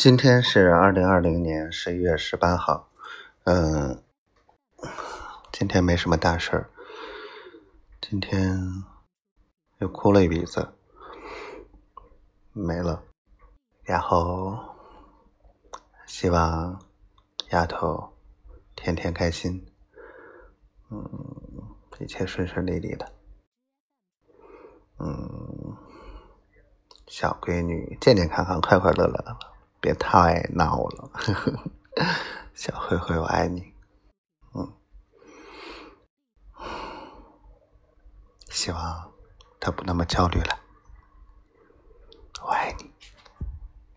今天是二零二零年十一月十八号，嗯，今天没什么大事儿，今天又哭了一鼻子，没了，然后希望丫头天天开心，嗯，一切顺顺利利的，嗯，小闺女健健康康、快快乐乐的。别太闹了，小灰灰，我爱你。嗯，希望他不那么焦虑了。我爱你。